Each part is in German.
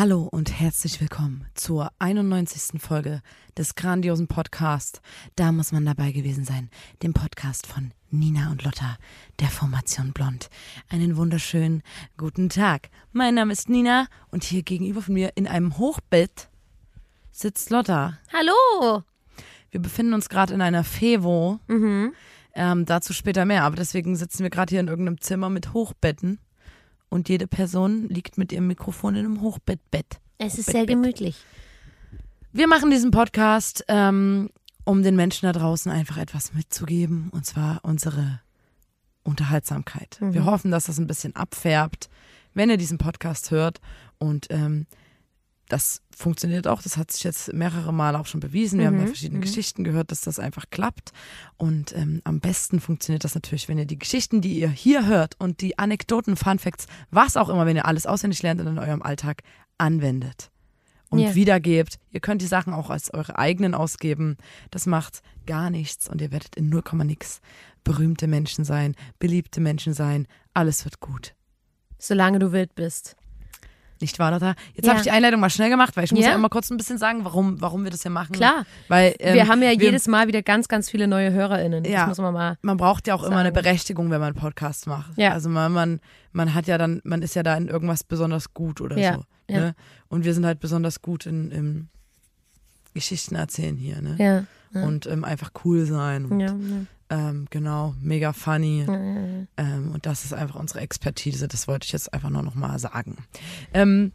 Hallo und herzlich willkommen zur 91. Folge des grandiosen Podcasts. Da muss man dabei gewesen sein. Dem Podcast von Nina und Lotta, der Formation Blond. Einen wunderschönen guten Tag. Mein Name ist Nina und hier gegenüber von mir in einem Hochbett sitzt Lotta. Hallo. Wir befinden uns gerade in einer Fevo. Mhm. Ähm, dazu später mehr, aber deswegen sitzen wir gerade hier in irgendeinem Zimmer mit Hochbetten. Und jede Person liegt mit ihrem Mikrofon in einem Hochbettbett. Es ist sehr gemütlich. Wir machen diesen Podcast, ähm, um den Menschen da draußen einfach etwas mitzugeben, und zwar unsere Unterhaltsamkeit. Wir hoffen, dass das ein bisschen abfärbt, wenn ihr diesen Podcast hört. Und ähm, das funktioniert auch. Das hat sich jetzt mehrere Male auch schon bewiesen. Wir haben ja verschiedene Geschichten gehört, dass das einfach klappt. Und ähm, am besten funktioniert das natürlich, wenn ihr die Geschichten, die ihr hier hört und die Anekdoten, Fun Facts, was auch immer, wenn ihr alles auswendig lernt und in eurem Alltag anwendet und Ja. wiedergebt. Ihr könnt die Sachen auch als eure eigenen ausgeben. Das macht gar nichts und ihr werdet in 0, nix berühmte Menschen sein, beliebte Menschen sein. Alles wird gut. Solange du wild bist. Nicht wahr, Lotta? Jetzt Ja. habe ich die Einleitung mal schnell gemacht, weil ich muss Ja. ja immer kurz ein bisschen sagen, warum, warum wir das hier machen. Klar. Weil ähm, wir haben ja jedes Mal wieder ganz, ganz viele neue HörerInnen. Ja. Das muss man mal. man braucht ja auch immer eine sagen. Berechtigung, wenn man Podcast macht. Ja. Also man, man, man hat ja dann, man ist ja da in irgendwas besonders gut oder Ja, so. ja. Ne? Und wir sind halt besonders gut in, im Geschichten erzählen hier, ne? Ja. Ja. Und ähm, einfach cool sein. Und, ja, ähm, genau, mega funny. Ähm, und das ist einfach unsere Expertise. Das wollte ich jetzt einfach nur noch mal sagen. Ähm,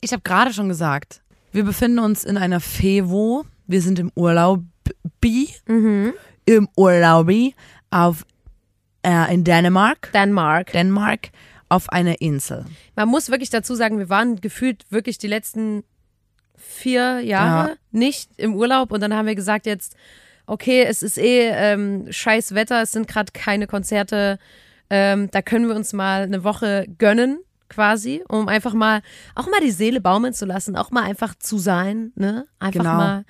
ich habe gerade schon gesagt, wir befinden uns in einer Fevo. Wir sind im Urlaub Mhm. im Urlaubi auf äh, in Dänemark, Denmark. Dänemark auf einer Insel. Man muss wirklich dazu sagen, wir waren gefühlt wirklich die letzten vier Jahre Ja. nicht im Urlaub und dann haben wir gesagt jetzt, okay, es ist eh ähm, scheiß Wetter, es sind gerade keine Konzerte, ähm, da können wir uns mal eine Woche gönnen quasi, um einfach mal auch mal die Seele baumeln zu lassen, auch mal einfach zu sein, ne? Einfach Genau. mal.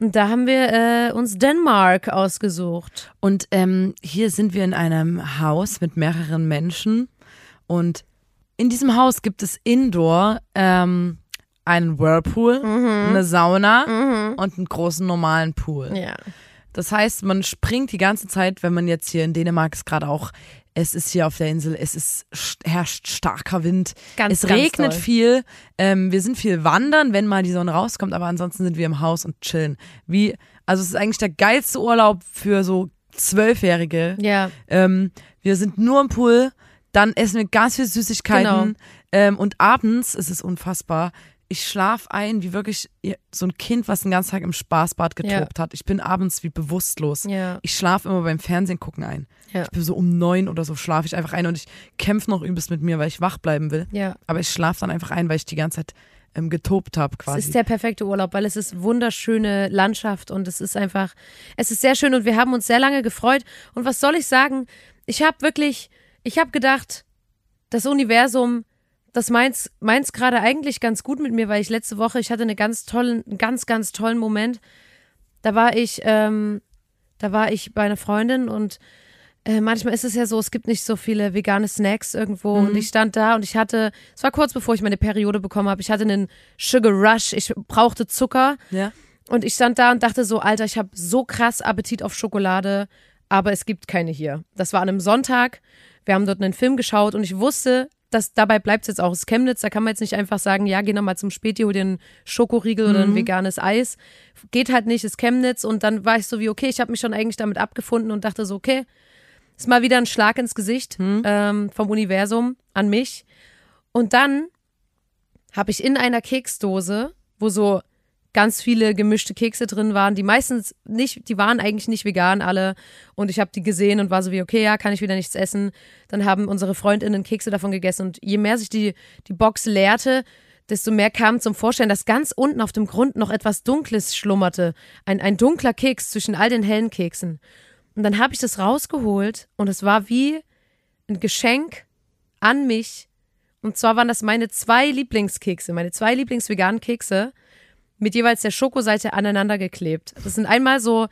Und da haben wir äh, uns Denmark ausgesucht. Und ähm, hier sind wir in einem Haus mit mehreren Menschen und in diesem Haus gibt es Indoor ähm, einen Whirlpool, eine Sauna und einen großen normalen Pool. Ja. Das heißt, man springt die ganze Zeit, wenn man jetzt hier in Dänemark ist gerade auch, es ist hier auf der Insel, es ist herrscht starker Wind, Ganz, es regnet viel, ähm, wir sind viel wandern, wenn mal die Sonne rauskommt, aber ansonsten sind wir im Haus und chillen. Wie, also es ist eigentlich der geilste Urlaub für so Zwölfjährige. Ja. Ähm, wir sind nur im Pool, dann essen wir ganz viel Süßigkeiten Genau. ähm, und abends ist es unfassbar. Ich schlaf ein wie wirklich so ein Kind, was den ganzen Tag im Spaßbad getobt hat. Ich bin abends wie bewusstlos. Ja. Ich schlafe immer beim Fernsehen gucken ein. Ja. Ich bin so um neun oder so schlafe ich einfach ein und ich kämpfe noch übelst mit mir, weil ich wach bleiben will. Ja. Aber ich schlafe dann einfach ein, weil ich die ganze Zeit ähm, getobt habe quasi. Es ist der perfekte Urlaub, weil es ist wunderschöne Landschaft und es ist einfach, es ist sehr schön und wir haben uns sehr lange gefreut. Und was soll ich sagen? Ich habe wirklich, ich habe gedacht, das Universum, das meint's, meint's gerade eigentlich ganz gut mit mir, weil ich letzte Woche, ich hatte eine ganz tollen, einen ganz, ganz tollen Moment. Da war ich, ähm, da war ich bei einer Freundin und äh, manchmal ist es ja so, es gibt nicht so viele vegane Snacks irgendwo und ich stand da und ich hatte, es war kurz bevor ich meine Periode bekommen habe, ich hatte einen Sugar Rush, ich brauchte Zucker ja? und ich stand da und dachte so, Alter, ich habe so krass Appetit auf Schokolade, aber es gibt keine hier. Das war an einem Sonntag, wir haben dort einen Film geschaut und ich wusste, dass dabei bleibt es jetzt auch. Es ist Chemnitz, da kann man jetzt nicht einfach sagen, ja, geh noch mal zum Späti, hol dir einen Schokoriegel oder ein veganes Eis. Geht halt nicht, ist Chemnitz und dann war ich so wie, okay, ich habe mich schon eigentlich damit abgefunden und dachte so, okay, ist mal wieder ein Schlag ins Gesicht ähm, vom Universum an mich. Und dann habe ich in einer Keksdose, wo so ganz viele gemischte Kekse drin waren, die meistens nicht, die waren eigentlich nicht vegan alle. Und ich habe die gesehen und war so wie, okay, ja, kann ich wieder nichts essen. Dann haben unsere Freundinnen Kekse davon gegessen. Und je mehr sich die, die Box leerte, desto mehr kam zum Vorstellen, dass ganz unten auf dem Grund noch etwas Dunkles schlummerte. Ein, ein dunkler Keks zwischen all den hellen Keksen. Und dann habe ich das rausgeholt und es war wie ein Geschenk an mich. Und zwar waren das meine zwei Lieblingskekse, meine zwei Lieblingsveganen Kekse mit jeweils der Schokoseite aneinander geklebt. Das sind einmal so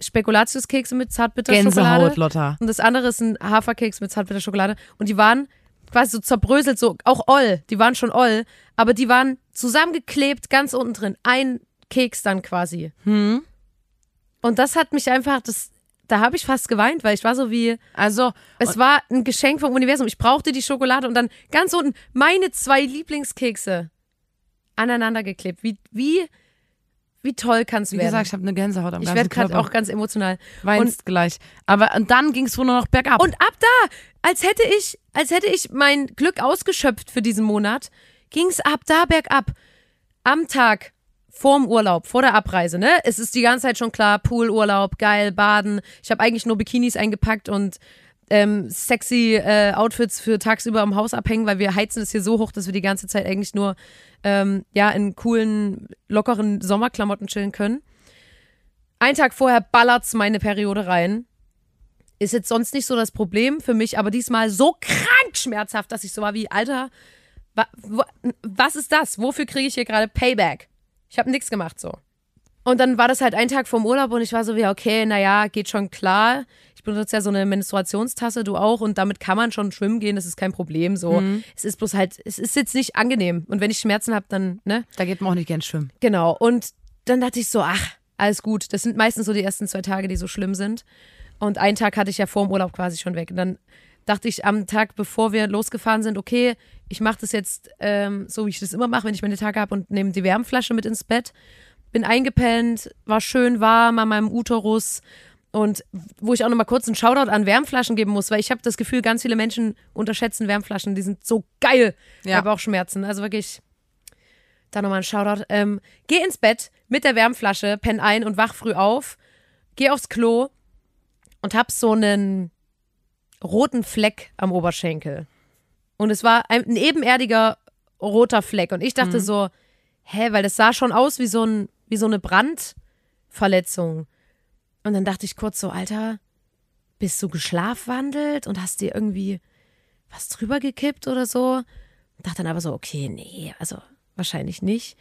Spekulatiuskekse mit Zartbitterschokolade. Gänsehaut, Lotta. Und das andere ist ein Haferkeks mit Zartbitterschokolade. Und die waren quasi so zerbröselt, so auch oll. Die waren schon oll, aber die waren zusammengeklebt ganz unten drin. Ein Keks dann quasi. Hm. Und das hat mich einfach, das, da habe ich fast geweint, weil ich war so wie, Also, es war ein Geschenk vom Universum. Ich brauchte die Schokolade und dann ganz unten meine zwei Lieblingskekse aneinander geklebt. Wie, wie, wie toll kann es wie werden? gesagt, ich habe eine Gänsehaut am ich werde gerade auch ganz emotional. Weinst gleich. Aber und dann ging es wohl nur noch bergab. Und ab da, als hätte ich, als hätte ich mein Glück ausgeschöpft für diesen Monat, ging es ab da bergab. Am Tag vorm Urlaub, vor der Abreise, ne? Es ist die ganze Zeit schon klar, Poolurlaub, geil, baden. Ich habe eigentlich nur Bikinis eingepackt und ähm, sexy äh, Outfits für tagsüber am Haus abhängen, weil wir heizen es hier so hoch, dass wir die ganze Zeit eigentlich nur ähm, ja in coolen, lockeren Sommerklamotten chillen können. Einen Tag vorher ballert's meine Periode rein. Ist jetzt sonst nicht so das Problem für mich, aber diesmal so krank schmerzhaft, dass ich so war wie, Alter, wa, wo, was ist das? Wofür kriege ich hier gerade Payback? Ich habe nichts gemacht so. Und dann war das halt ein Tag vorm Urlaub und ich war so wie, okay, naja, geht schon klar. Ich benutze ja so eine Menstruationstasse, du auch, und damit kann man schon schwimmen gehen, das ist kein Problem so. Es ist bloß halt, es ist jetzt nicht angenehm. Und wenn ich Schmerzen habe, dann, ne? da geht man auch nicht gern schwimmen. Genau. Und dann dachte ich so, ach, alles gut. Das sind meistens so die ersten zwei Tage, die so schlimm sind. Und einen Tag hatte ich ja vor dem Urlaub quasi schon weg. Und dann dachte ich am Tag, bevor wir losgefahren sind, okay, ich mache das jetzt ähm, so, wie ich das immer mache, wenn ich meine Tage habe und nehme die Wärmflasche mit ins Bett. Bin eingepennt, war schön warm an meinem Uterus. Und wo ich auch nochmal kurz einen Shoutout an Wärmflaschen geben muss, weil ich habe das Gefühl, ganz viele Menschen unterschätzen Wärmflaschen. Die sind so geil Ja. bei Bauchschmerzen. Also wirklich, da nochmal ein Shoutout. Ähm, geh ins Bett mit der Wärmflasche, penn ein und wach früh auf. Geh aufs Klo und hab so einen roten Fleck am Oberschenkel. Und es war ein, ein ebenerdiger roter Fleck. Und ich dachte so, hä, weil das sah schon aus wie so, ein, wie so eine Brandverletzung. Und dann dachte ich kurz so, Alter, bist du geschlafwandelt und hast dir irgendwie was drüber gekippt oder so? Dachte dann aber so, okay, nee, also wahrscheinlich nicht.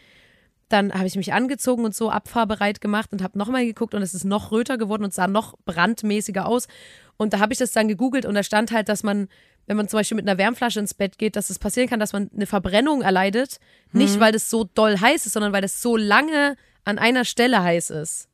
Dann habe ich mich angezogen und so abfahrbereit gemacht und habe nochmal geguckt und es ist noch röter geworden und sah noch brandmäßiger aus. Und da habe ich das dann gegoogelt und da stand halt, dass man, wenn man zum Beispiel mit einer Wärmflasche ins Bett geht, dass es passieren kann, dass man eine Verbrennung erleidet. Nicht, weil das so doll heiß ist, sondern weil das so lange an einer Stelle heiß ist.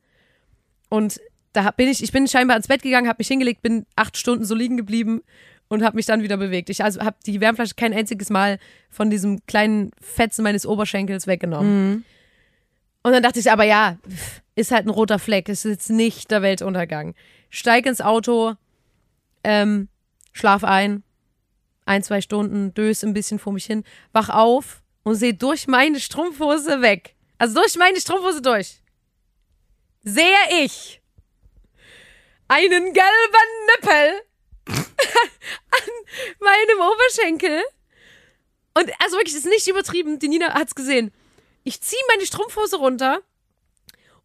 Und da bin ich, ich bin scheinbar ins Bett gegangen, habe mich hingelegt, bin acht Stunden so liegen geblieben und habe mich dann wieder bewegt. Ich also habe die Wärmflasche kein einziges Mal von diesem kleinen Fetzen meines Oberschenkels weggenommen. Und dann dachte ich, aber ja, ist halt ein roter Fleck, ist jetzt nicht der Weltuntergang. Steig ins Auto, ähm, schlaf ein, ein, zwei Stunden, dös ein bisschen vor mich hin, wach auf und sehe durch meine Strumpfhose weg. Also durch meine Strumpfhose durch. Sehe ich einen gelben Nippel an meinem Oberschenkel. Und also wirklich, das ist nicht übertrieben. Die Nina hat's gesehen. Ich ziehe meine Strumpfhose runter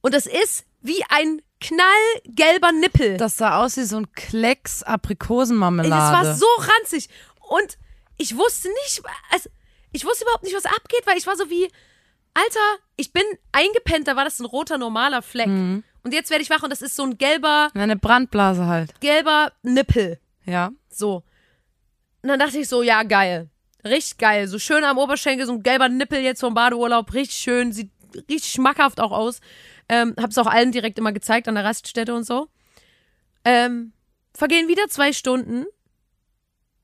und das ist wie ein knallgelber Nippel. Das sah aus wie so ein Klecks Aprikosenmarmelade. Das war so ranzig. Und ich wusste nicht, also ich wusste überhaupt nicht, was abgeht, weil ich war so wie, Alter, ich bin eingepennt, da war das ein roter, normaler Fleck. Mhm. Und jetzt werde ich wach und das ist so ein gelber, Eine Brandblase halt. gelber Nippel. Ja. So. Und dann dachte ich so, ja, geil. Richtig geil. So schön am Oberschenkel, so ein gelber Nippel jetzt vom Badeurlaub. Richtig schön. Sieht richtig schmackhaft auch aus. Ähm, hab's auch allen direkt immer gezeigt an der Raststätte und so. Ähm, vergehen wieder zwei Stunden.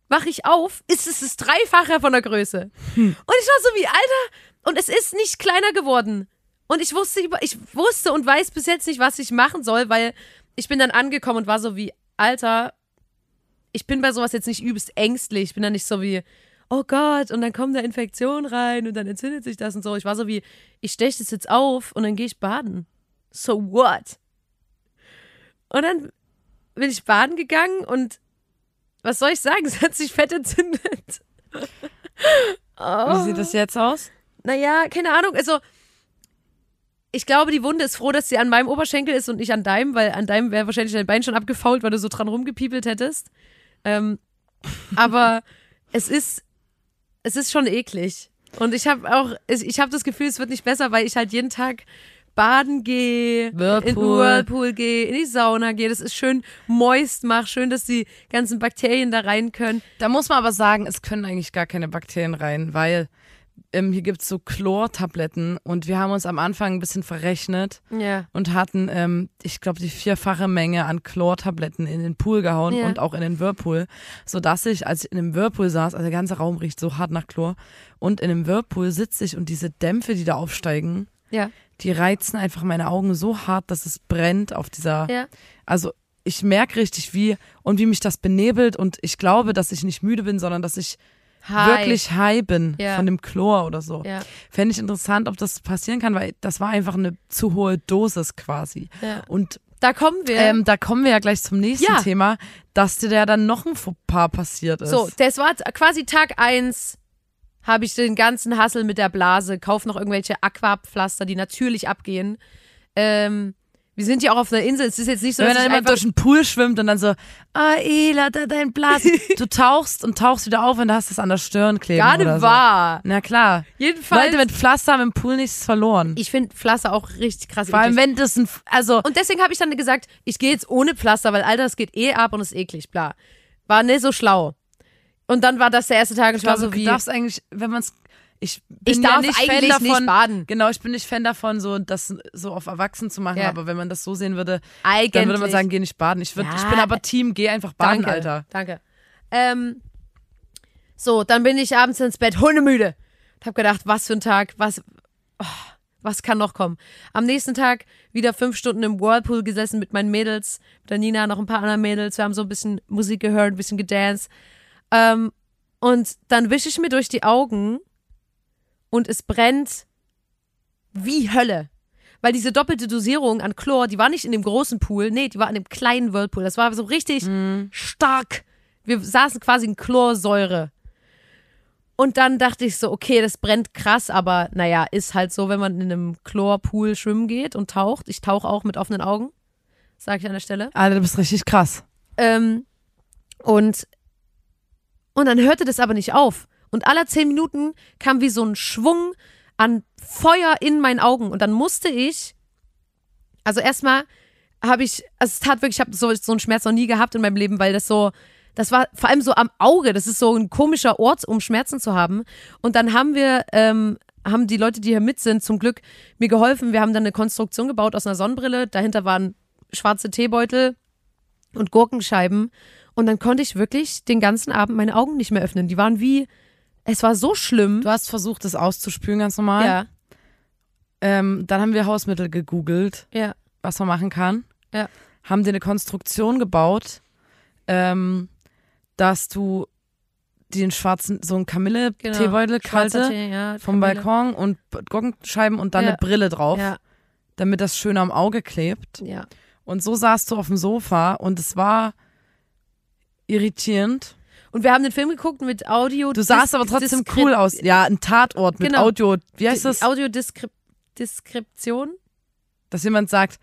Wach ich auf, ist es das Dreifache von der Größe. Und ich war so wie, Alter, und es ist nicht kleiner geworden. Und ich wusste, über- ich wusste und weiß bis jetzt nicht, was ich machen soll, weil ich bin dann angekommen und war so wie, Alter, ich bin bei sowas jetzt nicht übelst ängstlich. Ich bin dann nicht so wie, oh Gott, und dann kommen da Infektionen rein und dann entzündet sich das und so. Ich war so wie, ich steche das jetzt auf und dann gehe ich baden. So what? Und dann bin ich baden gegangen und was soll ich sagen? Es hat sich fett entzündet. oh. Wie sieht das jetzt aus? Naja, keine Ahnung. Also, ich glaube, die Wunde ist froh, dass sie an meinem Oberschenkel ist und nicht an deinem, weil an deinem wäre wahrscheinlich dein Bein schon abgefault, weil du so dran rumgepiepelt hättest. Ähm, aber es ist, es ist schon eklig. Und ich habe auch, ich habe das Gefühl, es wird nicht besser, weil ich halt jeden Tag baden gehe, in den Whirlpool. Whirlpool gehe, in die Sauna gehe. Das ist schön moist macht, schön, dass die ganzen Bakterien da rein können. Da muss man aber sagen, es können eigentlich gar keine Bakterien rein, weil ähm, hier gibt's so Chlortabletten und wir haben uns am Anfang ein bisschen verrechnet Ja. und hatten, ähm, ich glaube, die vierfache Menge an Chlortabletten in den Pool gehauen Ja. und auch in den Whirlpool, sodass ich, als ich in dem Whirlpool saß, also der ganze Raum riecht so hart nach Chlor und in dem Whirlpool sitze ich und diese Dämpfe, die da aufsteigen, Ja. die reizen einfach meine Augen so hart, dass es brennt auf dieser, also ich merke richtig wie und wie mich das benebelt und ich glaube, dass ich nicht müde bin, sondern dass ich Hi. wirklich high bin Ja. von dem Chlor oder so. Ja. Fände ich interessant, ob das passieren kann, weil das war einfach eine zu hohe Dosis quasi. Ja. Und Da kommen wir. ähm, da kommen wir ja gleich zum nächsten Ja. Thema, dass dir ja dann noch ein Fauxpas passiert ist. So, das war quasi Tag eins. Habe ich den ganzen Hassel mit der Blase, kauf noch irgendwelche Aquapflaster, die natürlich abgehen. Ähm, wir sind ja auch auf einer Insel. Es ist jetzt nicht so, Wenn dass dann ich einfach, durch den Pool schwimmt und dann so, ah, Ela, da dein Blasen. Du tauchst und tauchst wieder auf und hast es an der Stirn kleben. oder nicht so. wahr. Na klar. Jedenfalls. Leute mit Pflaster haben im Pool nichts verloren. ich finde Pflaster auch richtig krass. Vor allem, wenn das ein, also, Und deswegen habe ich dann gesagt, ich gehe jetzt ohne Pflaster, weil Alter, das geht eh ab und ist eklig, bla. War nicht so schlau. Und dann war das der erste Tag und ich war also, so du wie, darfst eigentlich, wenn man es, ich bin ich ja darf nicht eigentlich Fan davon, nicht baden. Genau, ich bin nicht Fan davon, so das so auf Erwachsen zu machen, Ja. aber wenn man das so sehen würde, Eigentlich. dann würde man sagen, geh nicht baden. Ich, würd, Ja. ich bin aber Team, geh einfach baden, danke, Alter. Danke. Ähm, so, dann bin ich abends ins Bett, hundemüde. Und hab gedacht, was für ein Tag, was, oh, was kann noch kommen? Am nächsten Tag wieder fünf Stunden im Whirlpool gesessen mit meinen Mädels, mit der Nina, noch ein paar anderen Mädels. Wir haben so ein bisschen Musik gehört, ein bisschen gedanced. Ähm, und dann wische ich mir durch die Augen und es brennt wie Hölle. Weil diese doppelte Dosierung an Chlor, die war nicht in dem großen Pool, nee, die war in dem kleinen Whirlpool. Das war so richtig stark. Wir saßen quasi in Chlorsäure. Und dann dachte ich so, okay, das brennt krass, aber naja, ist halt so, wenn man in einem Chlorpool schwimmen geht und taucht. Ich tauche auch mit offenen Augen, sage ich an der Stelle. Alter, du bist richtig krass. Ähm, und, und dann hörte das aber nicht auf. Und alle zehn Minuten kam wie so ein Schwung an Feuer in meinen Augen. Und dann musste ich, also erstmal habe ich, also es tat wirklich, ich habe so, so einen Schmerz noch nie gehabt in meinem Leben, weil das so, das war vor allem so am Auge. Das ist so ein komischer Ort, um Schmerzen zu haben. Und dann haben wir, ähm, haben die Leute, die hier mit sind, zum Glück mir geholfen. Wir haben dann eine Konstruktion gebaut aus einer Sonnenbrille. Dahinter waren schwarze Teebeutel und Gurkenscheiben. Und dann konnte ich wirklich den ganzen Abend meine Augen nicht mehr öffnen. Die waren wie, es war so schlimm. Du hast versucht, das auszuspülen, ganz normal. Ja, Ähm, dann haben wir Hausmittel gegoogelt, ja, was man machen kann. Ja. Haben dir eine Konstruktion gebaut, ähm, dass du den schwarzen, so einen Kamille-Teebeutel, Genau. Kalte, Tee, ja, vom Kamille. Balkon und Gurkenscheiben und dann Ja. eine Brille drauf, Ja, damit das schön am Auge klebt. ja. Und so saßt du auf dem Sofa und es war irritierend. Und wir haben den Film geguckt mit Audio. Du sahst aber trotzdem cool aus. Ja, ein Tatort mit Genau. Audio. Wie heißt das? Audiodeskription. Dass jemand sagt,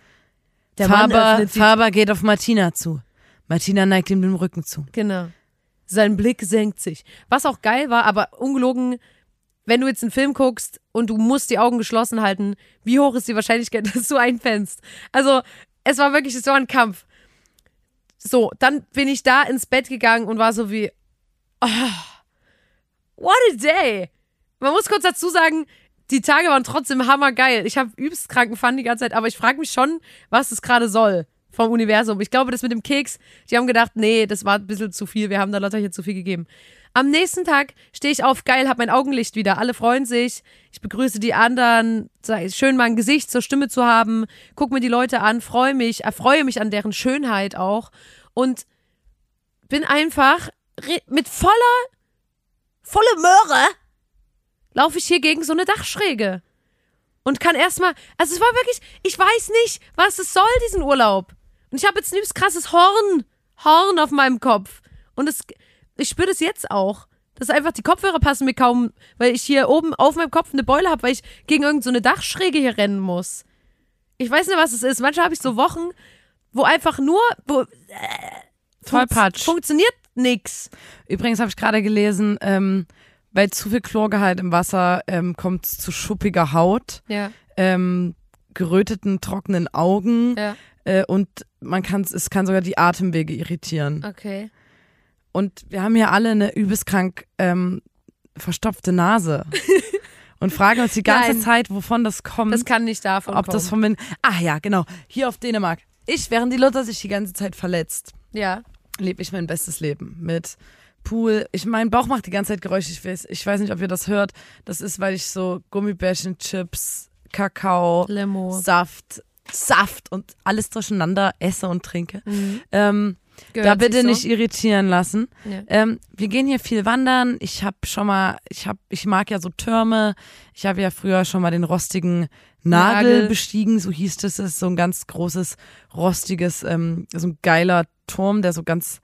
Der Faber, Faber geht auf Martina zu. Martina neigt ihm den Rücken zu. Genau. Sein Blick senkt sich. Was auch geil war, aber ungelogen, wenn du jetzt einen Film guckst und du musst die Augen geschlossen halten, wie hoch ist die Wahrscheinlichkeit, dass du einpennst? Also, es war wirklich, es war ein Kampf. So, dann bin ich da ins Bett gegangen und war so wie, oh, what a day. Man muss kurz dazu sagen, die Tage waren trotzdem hammergeil. Ich habe übelst kranken Fun die ganze Zeit, aber ich frage mich schon, was es gerade soll vom Universum. Ich glaube, das mit dem Keks, die haben gedacht, nee, das war ein bisschen zu viel, wir haben da Lotta hier zu viel gegeben. Am nächsten Tag stehe ich auf, geil, hab mein Augenlicht wieder. Alle freuen sich. Ich begrüße die anderen. Schön, mal ein Gesicht zur Stimme zu haben. Guck mir die Leute an, freue mich, erfreue mich an deren Schönheit auch. Und bin einfach mit voller volle Möhre, laufe ich hier gegen so eine Dachschräge. Und kann erstmal, also es war wirklich, ich weiß nicht, was es soll, diesen Urlaub. Und ich habe jetzt ein übelst krasses Horn, Horn auf meinem Kopf. Und es, ich spüre das jetzt auch. Das ist einfach, die Kopfhörer passen mir kaum, weil ich hier oben auf meinem Kopf eine Beule habe, weil ich gegen irgendeine so Dachschräge hier rennen muss. Ich weiß nicht, was es ist. Manchmal habe ich so Wochen, wo einfach nur, wo, äh, Patsch. funktioniert nix. Übrigens habe ich gerade gelesen, ähm, bei zu viel Chlorgehalt im Wasser ähm, kommt es zu schuppiger Haut, Ja, ähm, geröteten, trockenen Augen ja, äh, und man kann es kann sogar die Atemwege irritieren. okay. Und wir haben hier alle eine übelst krank ähm, verstopfte Nase und fragen uns die ganze Nein. Zeit, wovon das kommt. Das kann nicht davon ob kommen. das vom Wind. Ah ja, genau. Hier auf Dänemark. Ich, während die Luther sich die ganze Zeit verletzt, ja, lebe ich mein bestes Leben mit Pool. Ich mein Bauch macht die ganze Zeit Geräusche. Ich weiß, ich weiß nicht, ob ihr das hört. Das ist, weil ich so Gummibärchen, Chips, Kakao, Limo. Saft, Saft und alles durcheinander esse und trinke. Mhm. Ähm, Gehört da bitte so. nicht irritieren lassen. Ja. Ähm, wir gehen hier viel wandern. Ich habe schon mal, ich habe, ich mag ja so Türme. Ich habe ja früher schon mal den rostigen Nagel, Nagel. bestiegen, so hieß das. Das ist so ein ganz großes, rostiges, ähm, so ein geiler Turm, der so ganz,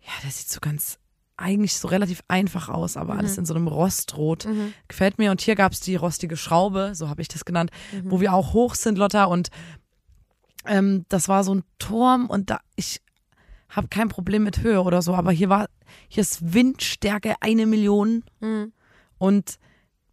ja, der sieht so ganz eigentlich so relativ einfach aus, aber alles in so einem Rostrot. Mhm. Gefällt mir. Und hier gab's die rostige Schraube, so habe ich das genannt, Mhm. wo wir auch hoch sind, Lotta. Und ähm, das war so ein Turm und da ich habe kein Problem mit Höhe oder so, aber hier war hier ist Windstärke eine Million. Mhm. und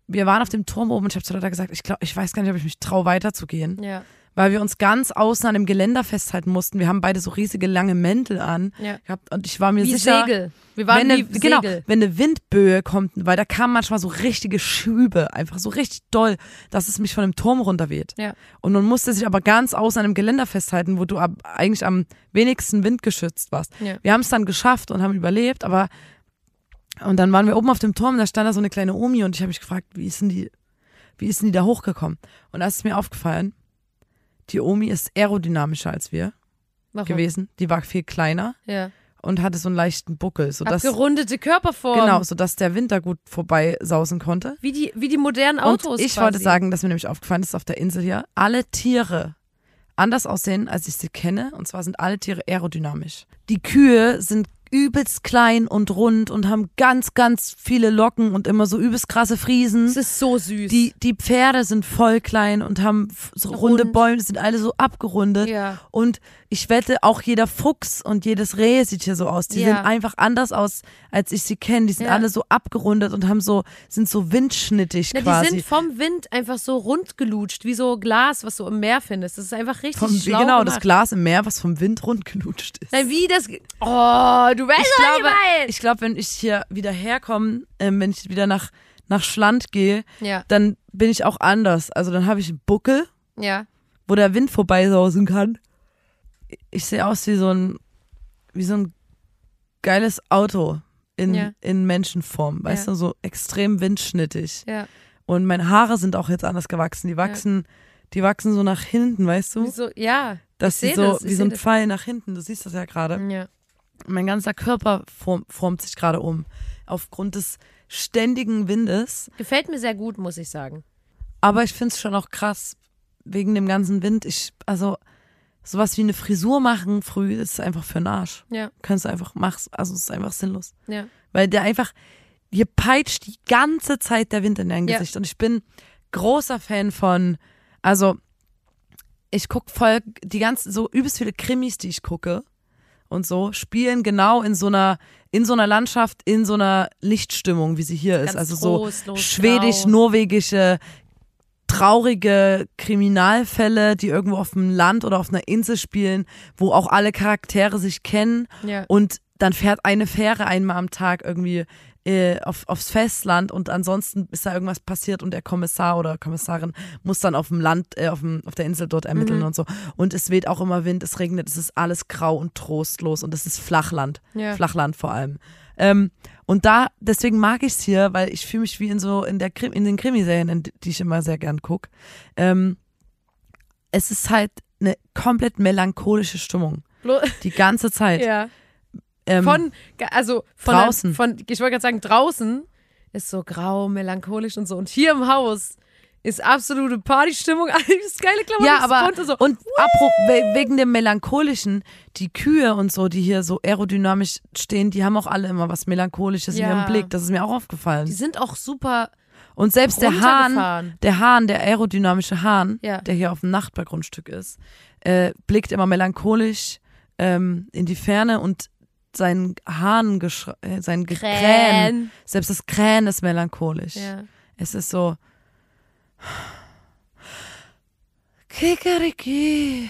wir waren auf dem Turm oben und ich habe zu Lotta gesagt, ich glaube, ich weiß gar nicht, ob ich mich traue weiterzugehen, Ja, weil wir uns ganz außen an dem Geländer festhalten mussten. Wir haben beide so riesige lange Mäntel an ja. gehabt und ich war mir Wie sicher, Segel. Wir waren wenn eine, genau, Segel. wenn eine Windböe kommt, weil da kamen manchmal so richtige Schübe, einfach so richtig doll, dass es mich von dem Turm runterweht. Ja. Und man musste sich aber ganz außen an einem Geländer festhalten, wo du ab, eigentlich am wenigsten windgeschützt warst. Ja. Wir haben es dann geschafft und haben überlebt, aber und dann waren wir oben auf dem Turm, da stand da so eine kleine Omi und ich habe mich gefragt, wie ist denn die, wie ist denn die da hochgekommen? Und da ist mir aufgefallen, die Omi ist aerodynamischer als wir Warum? gewesen. Die war viel kleiner Ja. und hatte so einen leichten Buckel, sodass Abgerundete Körperform. Genau, sodass der Wind da gut vorbeisausen konnte. Wie die, wie die modernen Autos. Und ich quasi. wollte sagen, dass mir nämlich aufgefallen ist auf der Insel hier, alle Tiere anders aussehen, als ich sie kenne. Und zwar sind alle Tiere aerodynamisch. Die Kühe sind übelst klein und rund und haben ganz, ganz viele Locken und immer so übelst krasse Friesen. Es ist so süß. Die, die Pferde sind voll klein und haben so runde Rund. Bäume, sind alle so abgerundet. Ja. Und ich wette, auch jeder Fuchs und jedes Reh sieht hier so aus. Die Ja. sehen einfach anders aus, als ich sie kenne. Die sind Ja. alle so abgerundet und haben so, sind so windschnittig Na, quasi. die sind vom Wind einfach so rund gelutscht, wie so Glas, was du im Meer findest. Das ist einfach richtig vom, schlau genau, gemacht. das Glas im Meer, was vom Wind rundgelutscht ist. Nein, wie das. Oh, du weißt, ich ich glaube, meine. ich glaube, wenn ich hier wieder herkomme, ähm, wenn ich wieder nach, nach Schland gehe, Ja, dann bin ich auch anders. Also dann habe ich einen Buckel, ja. wo der Wind vorbeisausen kann. Ich sehe aus wie so ein, wie so ein geiles Auto in, Ja. in Menschenform, weißt Ja. du, so extrem windschnittig. Ja. Und meine Haare sind auch jetzt anders gewachsen. Die wachsen, die wachsen so nach hinten, weißt du? Wieso? Ja. Dass ich sie seh so das, ich wie so ein das. Pfeil nach hinten. Du siehst das ja gerade. Ja. Mein ganzer Körper form, formt sich gerade um. Aufgrund des ständigen Windes. Gefällt mir sehr gut, muss ich sagen. Aber ich finde es schon auch krass, wegen dem ganzen Wind. Ich, also, sowas wie eine Frisur machen früh ist einfach für den Arsch. Ja, Kannst du einfach machen. Also, es ist einfach sinnlos. ja. Weil der einfach, hier peitscht die ganze Zeit der Wind in dein Ja. Gesicht. Und ich bin großer Fan von, also, ich gucke voll, die ganzen, so übelst viele Krimis, die ich gucke und so, spielen genau in so einer, in so einer Landschaft, in so einer Lichtstimmung, wie sie hier ist. Ganz Also so schwedisch-norwegische, traurige Kriminalfälle, die irgendwo auf dem Land oder auf einer Insel spielen, wo auch alle Charaktere sich kennen Ja. und dann fährt eine Fähre einmal am Tag irgendwie äh, auf, aufs Festland und ansonsten ist da irgendwas passiert und der Kommissar oder Kommissarin muss dann auf dem Land, äh, auf, dem, auf der Insel dort ermitteln Mhm. und so. Und es weht auch immer Wind, es regnet, es ist alles grau und trostlos und es ist Flachland. Ja. Flachland vor allem. Ähm, und da, deswegen mag ich es hier, weil ich fühle mich wie in so, in der Krim, in den Krimiserien, die ich immer sehr gern gucke. Ähm, es ist halt eine komplett melancholische Stimmung. Die ganze Zeit. ja. Ähm, Von, also von draußen. Von, ich wollte gerade sagen, draußen ist so grau, melancholisch und so. Und hier im Haus ist absolute Partystimmung. Alles geile Klamotten. Ja, aber und so. und we- wegen dem melancholischen, die Kühe und so, die hier so aerodynamisch stehen, die haben auch alle immer was melancholisches in Ja. ihrem Blick. Das ist mir auch die aufgefallen. sind auch super. Und selbst der Hahn, der Hahn, der aerodynamische Hahn, Ja. der hier auf dem Nachbargrundstück ist, äh, blickt immer melancholisch ähm, in die Ferne und sein Hahn, äh, sein Krähen. selbst das Krähen ist melancholisch. Ja. Es ist so. Kikeriki.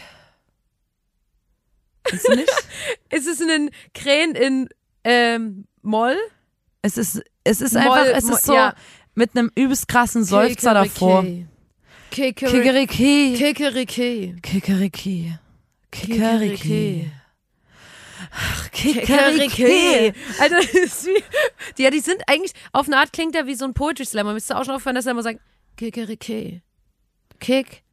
Kennst du nicht? Ist es ein Krähen in ähm, Moll? Es ist, es ist Moll- einfach, es Moll- ist so ja. mit einem übelst krassen Seufzer davor. Kikeriki. Kikeriki. Kikeriki. Kikeriki. Kikeriki. Kikeriki. Kikeriki. Alter, das ist wie, die, ja, die sind eigentlich, auf eine Art klingt der wie so ein Poetry Slammer. Müsste auch schon aufhören, dass er immer sagt, Kikeriki. Kick.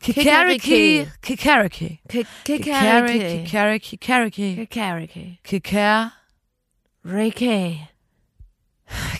Kikeriki. Kikeriki. Kick. Kikeriki. Kikeriki. Kikeriki. Kikeriki.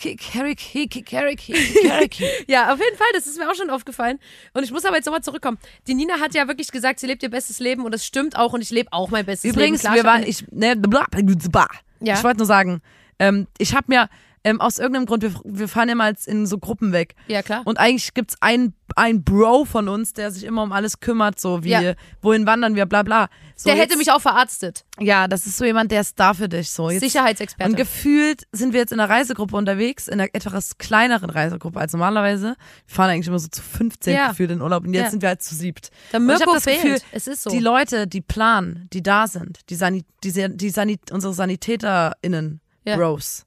Kikeriki. Kikeriki. Kikeriki. Ja, auf jeden Fall, das ist mir auch schon aufgefallen. Und ich muss aber jetzt nochmal zurückkommen. Die Nina hat ja wirklich gesagt, sie lebt ihr bestes Leben und das stimmt auch und ich lebe auch mein bestes Übrigens, Leben. wir Klar, waren, ich, ne, bla, bla, Ja. ich wollte nur sagen, ähm, ich habe mir ähm, aus irgendeinem Grund, wir, wir fahren immer als in so Gruppen weg. Ja, klar. Und eigentlich gibt's einen, einen Bro von uns, der sich immer um alles kümmert, so wie, Ja. wohin wandern wir, bla bla. So, Der hätte jetzt- mich auch verarztet. Ja, das ist so jemand, der ist da für dich. So. Jetzt, Sicherheitsexperte. und gefühlt sind wir jetzt in einer Reisegruppe unterwegs, in einer etwas kleineren Reisegruppe als normalerweise. Wir fahren eigentlich immer so zu 15 Ja. gefühlt in Urlaub und jetzt Ja. sind wir halt zu siebt. Der Und ich Mirko hab das fehlt. Gefühl, es ist so. Die Leute, die planen, die da sind, die, Sani die, die Sani unsere SanitäterInnen, Ja. Bros.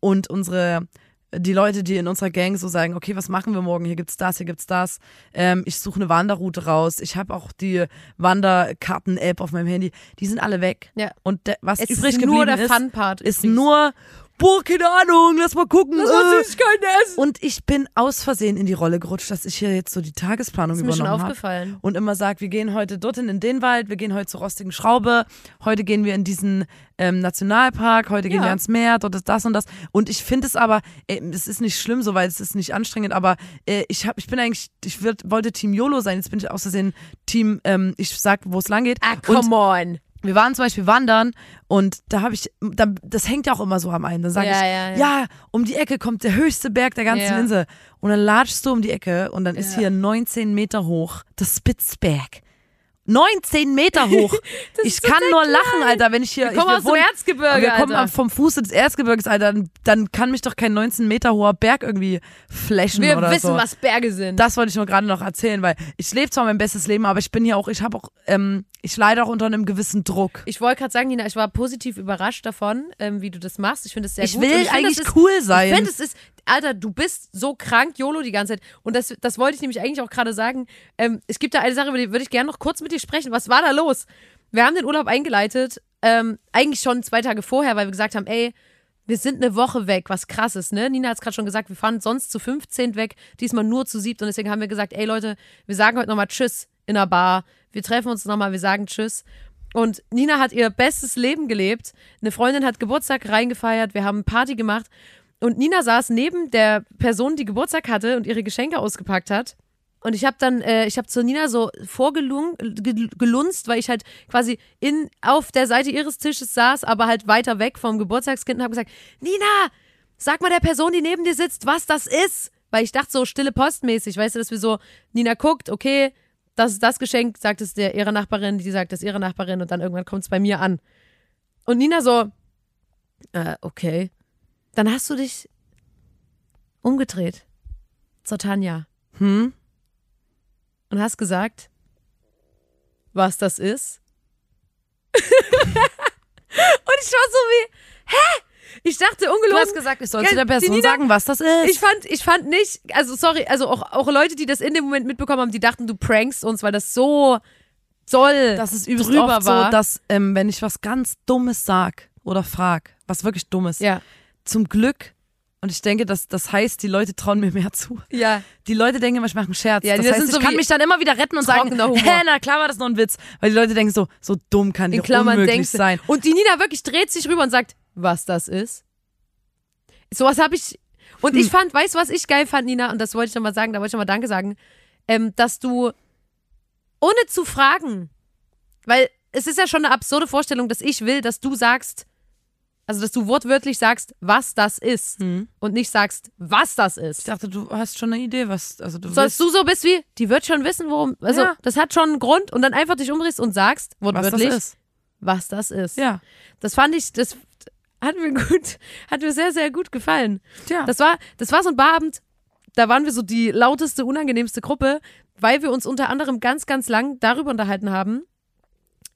Und unsere, die Leute, die in unserer Gang so sagen, okay, was machen wir morgen? Hier gibt's das, hier gibt's das. Ähm, ich suche eine Wanderroute raus. Ich habe auch die Wanderkarten-App auf meinem Handy. Die sind alle weg. Ja. Und was es übrig ist geblieben nur der ist, Fun-Part. ist übrigens. nur, boah, keine Ahnung, lass mal gucken. Lass mal äh. Süßigkeiten essen. Und ich bin aus Versehen in die Rolle gerutscht, dass ich hier jetzt so die Tagesplanung ist mir schon übernommen habe aufgefallen. und immer sagt, wir gehen heute dorthin in den Wald, wir gehen heute zur rostigen Schraube, heute gehen wir in diesen ähm, Nationalpark, heute gehen Ja. wir ans Meer, dort ist das und das. Und ich finde es aber, äh, es ist nicht schlimm, so weil es ist nicht anstrengend, aber äh, ich hab, ich bin eigentlich, ich würd, wollte Team YOLO sein, jetzt bin ich aus Versehen Team, ähm, ich sag, wo es lang geht. Ah, und come on. Wir waren zum Beispiel wandern und da habe ich, da, das hängt ja auch immer so am einen. Dann sage Ja, ich, ja, ja. ja, um die Ecke kommt der höchste Berg der ganzen. Insel. Und dann latschst du um die Ecke und dann ist hier 19 Meter hoch das Spitzberg. 19 Meter hoch. ich kann nur lachen, Alter, wenn ich hier. Wir kommen ich, aus dem Erzgebirge, wir kommen Alter. vom Fuße des Erzgebirges, Alter. Dann, dann kann mich doch kein 19 Meter hoher Berg irgendwie flashen Wir oder wissen, so. was Berge sind. Das wollte ich nur gerade noch erzählen, weil ich lebe zwar mein bestes Leben, aber ich bin hier auch, ich habe auch, ähm, ich leide auch unter einem gewissen Druck. ich wollte gerade sagen, Nina, ich war positiv überrascht davon, ähm, wie du das machst. Ich finde es sehr Ich gut. will ich find, eigentlich ist, cool sein. Ich finde, es ist, Alter, du bist so krank, YOLO, die ganze Zeit. Und das, das wollte ich nämlich eigentlich auch gerade sagen. Ähm, es gibt da eine Sache, über die würde ich gerne noch kurz mit dir sprechen. Was war da los? Wir haben den Urlaub eingeleitet, ähm, eigentlich schon zwei Tage vorher, weil wir gesagt haben, ey, wir sind eine Woche weg, was krass ist, ne? Nina hat es gerade schon gesagt, wir fahren sonst zu 15 weg, diesmal nur zu siebt und deswegen haben wir gesagt, ey Leute, wir sagen heute nochmal Tschüss in der Bar, wir treffen uns nochmal, wir sagen Tschüss. Und Nina hat ihr bestes Leben gelebt. Eine Freundin hat Geburtstag reingefeiert, wir haben Party gemacht und Nina saß neben der Person, die Geburtstag hatte und ihre Geschenke ausgepackt hat. Und ich habe dann, äh, ich habe zu Nina so vorgelunzt, weil ich halt quasi in, auf der Seite ihres Tisches saß, aber halt weiter weg vom Geburtstagskind und habe gesagt, Nina, sag mal der Person, die neben dir sitzt, was das ist. Weil ich dachte so stille postmäßig, weißt du, dass wir so, Nina guckt, okay, das ist das Geschenk, sagt es der ihre Nachbarin, die sagt es ihre Nachbarin und dann irgendwann kommt es bei mir an. Und Nina so, äh, okay. Dann hast du dich umgedreht zur Tanja Hm? und hast gesagt, was das ist. und ich war so wie, hä? Ich dachte Du ungelogen. hast gesagt, ich soll zu der Person Nina- sagen, was das ist. Ich fand, ich fand nicht, also sorry, also auch, auch Leute, die das in dem Moment mitbekommen haben, die dachten, du prankst uns, weil das so soll. das ist übelst drüber oft war. so, dass ähm, wenn ich was ganz Dummes sag oder frag, was wirklich Dummes, ja, zum Glück, und ich denke, dass das heißt, die Leute trauen mir mehr zu. ja. Die Leute denken immer, ich mache einen Scherz. Ja, das das heißt, sind ich so kann mich dann immer wieder retten und sagen, hä, na klar war das nur ein Witz. Weil die Leute denken so, so dumm kann die unmöglich denkst sein. Und die Nina wirklich dreht sich rüber und sagt, was das ist. Sowas habe ich. Und ich fand, weißt du, was ich geil fand, Nina? Und das wollte ich nochmal sagen, da wollte ich nochmal Danke sagen. Ähm, dass du, ohne zu fragen, weil es ist ja schon eine absurde Vorstellung, dass ich will, dass du sagst, also dass du wortwörtlich sagst, was das ist. Und nicht sagst, was das Ich ist. dachte, du hast schon eine Idee, was. Also du willst, du so bist wie, die wird schon wissen, worum. Also, Ja. das hat schon einen Grund und dann einfach dich umdrehst und sagst, was das wortwörtlich, ist. was das ist. Ja. Das fand ich, das hat mir gut, hat mir sehr, sehr gut gefallen. Tja. Das war, das war so ein Barabend, da waren wir so die lauteste, unangenehmste Gruppe, weil wir uns unter anderem ganz, ganz lang darüber unterhalten haben.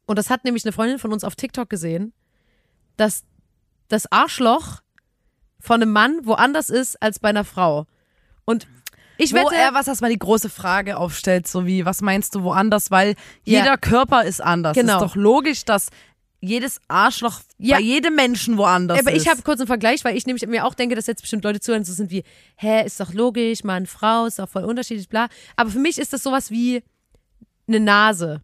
Und das hat nämlich eine Freundin von uns auf TikTok gesehen, dass das Arschloch von einem Mann woanders ist als bei einer Frau. Und ich Wo wette, er was erstmal die große Frage aufstellt, so wie, was meinst du woanders? Weil Ja. jeder Körper ist anders. Genau. Ist doch logisch, dass jedes Arschloch Ja. bei jedem Menschen woanders aber ist. ich habe kurz einen Vergleich, weil ich nämlich mir auch denke, dass jetzt bestimmt Leute zuhören, so sind wie, hä, ist doch logisch, Mann, Frau, ist doch voll unterschiedlich, bla. Aber für mich ist das sowas wie eine Nase.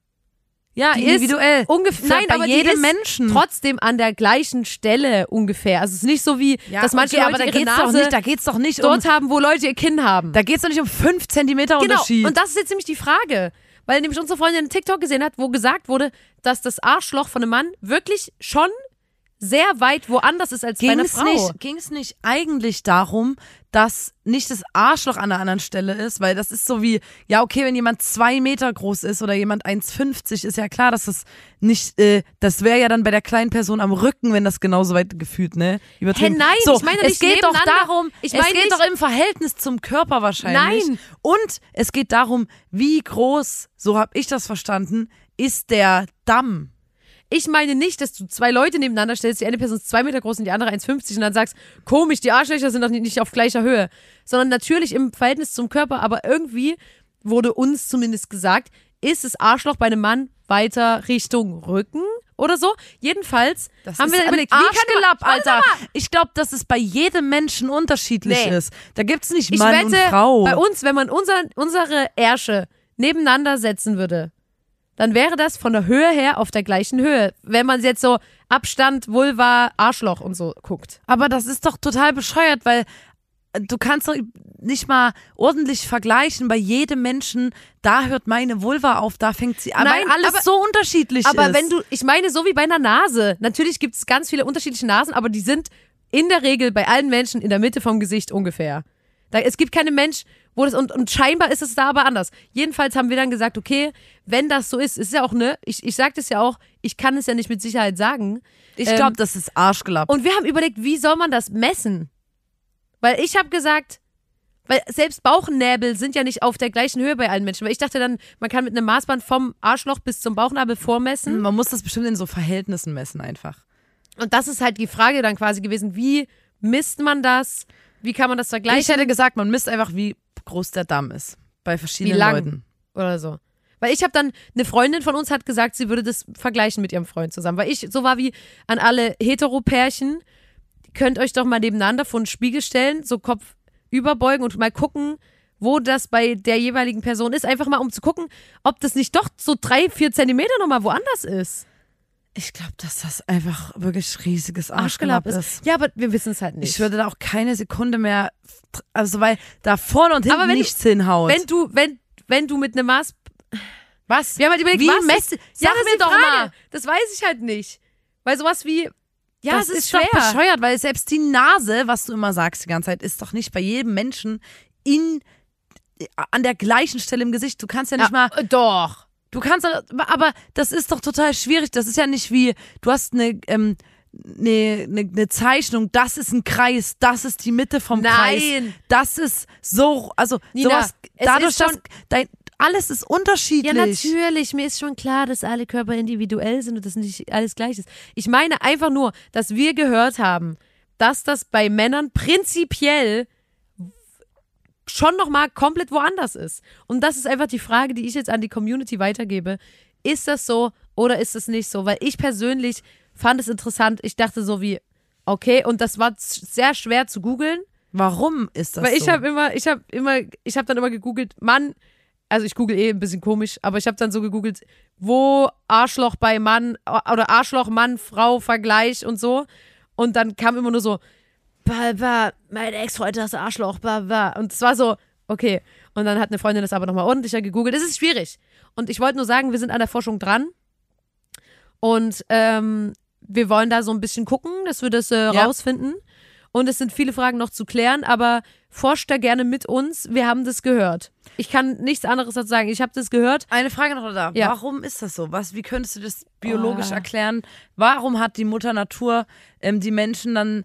Ja, individuell. Ungefähr, nein, bei jedem Menschen. trotzdem an der gleichen Stelle ungefähr. Also es ist nicht so wie, ja, dass manche okay, Leute aber da ihre geht's doch Nase nicht, da geht's doch nicht um, dort haben, wo Leute ihr Kinn haben. da geht's doch nicht um 5 Zentimeter genau. Unterschied. Und das ist jetzt nämlich die Frage. Weil nämlich unsere Freundin einen TikTok gesehen hat, wo gesagt wurde, dass das Arschloch von einem Mann wirklich schon sehr weit woanders ist als bei einer Ging's Frau. nicht, ging's nicht eigentlich darum, dass nicht das Arschloch an einer anderen Stelle ist, weil das ist so wie, ja okay, wenn jemand zwei Meter groß ist oder jemand 1,50, ist ja klar, dass das nicht, äh, das wäre ja dann bei der kleinen Person am Rücken, wenn das genauso weit gefühlt, ne? Übertrieben. Hä, nein, so, ich meine es geht doch darum, Ich es meine geht doch im Verhältnis zum Körper wahrscheinlich. Nein. Und es geht darum, wie groß, so habe ich das verstanden, ist der Damm. Ich meine nicht, dass du zwei Leute nebeneinander stellst, die eine Person ist zwei Meter groß und die andere 1,50 und dann sagst, komisch, die Arschlöcher sind doch nicht- nicht auf gleicher Höhe. Sondern natürlich im Verhältnis zum Körper, aber irgendwie wurde uns zumindest gesagt, ist das Arschloch bei einem Mann weiter Richtung Rücken oder so. Jedenfalls Das haben wir dann überlegt, wie kann Arschgelapp, Alter. Ich glaube, dass es bei jedem Menschen unterschiedlich Nee. ist. Da gibt's nicht Ich Mann wette, und Frau. bei uns, wenn man unser, unsere Ärsche nebeneinander setzen würde, dann wäre das von der Höhe her auf der gleichen Höhe. Wenn man jetzt so Abstand, Vulva, Arschloch und so guckt. Aber das ist doch total bescheuert, weil äh, du kannst doch nicht mal ordentlich vergleichen. Bei jedem Menschen, da hört meine Vulva auf, da fängt sie an. Nein, weil alles aber- so unterschiedlich Aber ist. wenn du, ich meine, so wie bei einer Nase. Natürlich gibt es ganz viele unterschiedliche Nasen, aber die sind in der Regel bei allen Menschen in der Mitte vom Gesicht ungefähr. Da, es gibt keinen Mensch, wo das, und, und scheinbar ist es da aber anders. Jedenfalls haben wir dann gesagt, okay, wenn das so ist, ist ja auch, ne, ich, ich sag das ja auch, ich kann es ja nicht mit Sicherheit sagen. ich ähm, glaube, das ist Arschgelapp. Und wir haben überlegt, wie soll man das messen? Weil ich habe gesagt, weil selbst Bauchnäbel sind ja nicht auf der gleichen Höhe bei allen Menschen. Weil ich dachte dann, man kann mit einem Maßband vom Arschloch bis zum Bauchnabel vormessen. Man muss das bestimmt in so Verhältnissen messen einfach. Und das ist halt die Frage dann quasi gewesen, wie misst man das? Wie kann man das vergleichen? Ich hätte gesagt, man misst einfach, wie groß der Damm ist. Bei wie verschiedenen lang Leuten. oder so. Weil ich habe dann, eine Freundin von uns hat gesagt, sie würde das vergleichen mit ihrem Freund zusammen. Weil ich so war wie an alle Heteropärchen, könnt euch doch mal nebeneinander vor einen Spiegel stellen, so Kopf überbeugen und mal gucken, wo das bei der jeweiligen Person ist. Einfach mal, um zu gucken, ob das nicht doch so drei, vier Zentimeter nochmal woanders ist. Ich glaube, dass das einfach wirklich riesiges Arschgelapp ist. ist. Ja, aber wir wissen es halt nicht. Ich würde da auch keine Sekunde mehr, also weil da vorne und hinten wenn du- nichts hinhaut. wenn du, wenn, wenn du mit einem Maß. was? Wir haben halt überlegt, Wie was Sag ja, das mir doch mal. Das weiß ich halt nicht. Weil sowas wie. Ja, das es ist, ist schwer. doch bescheuert, weil selbst die Nase, was du immer sagst die ganze Zeit, ist doch nicht bei jedem Menschen in an der gleichen Stelle im Gesicht. Du kannst ja nicht mal, äh, Doch. Du kannst, aber das ist doch total schwierig. Das ist ja nicht wie, du hast eine, ähm, eine, eine, eine Zeichnung, das ist ein Kreis, das ist die Mitte vom Kreis. Nein. Das ist so, also Nina, sowas, dadurch, ist dass schon- dein, alles ist unterschiedlich. Ja, natürlich. Mir ist schon klar, dass alle Körper individuell sind und dass nicht alles gleich ist. Ich meine einfach nur, dass wir gehört haben, dass das bei Männern prinzipiell schon nochmal komplett woanders ist. Und das ist einfach die Frage, die ich jetzt an die Community weitergebe. Ist das so oder ist es nicht so? Weil ich persönlich fand es interessant. Ich dachte so wie, okay, und das war sehr schwer zu googeln. Warum ist das Weil ich so? habe immer, ich habe immer, ich habe dann immer gegoogelt, Mann, also ich google eh ein bisschen komisch, aber ich habe dann so gegoogelt, wo Arschloch bei Mann oder Arschloch Mann Frau Vergleich und so und dann kam immer nur so bah, bah, mein Ex-Freund das Arschloch, bah, bah. Und es war so, okay. Und dann hat eine Freundin das aber nochmal ordentlicher gegoogelt. Es ist schwierig. Und ich wollte nur sagen, wir sind an der Forschung dran. Und ähm, wir wollen da so ein bisschen gucken, dass wir das äh, Ja. rausfinden. Und es sind viele Fragen noch zu klären, aber forscht da gerne mit uns. Wir haben das gehört. Ich kann nichts anderes dazu sagen. Ich habe das gehört. Eine Frage noch da. Ja. Warum ist das so? Was, wie könntest du das biologisch Ah. erklären? Warum hat die Mutter Natur ähm, die Menschen dann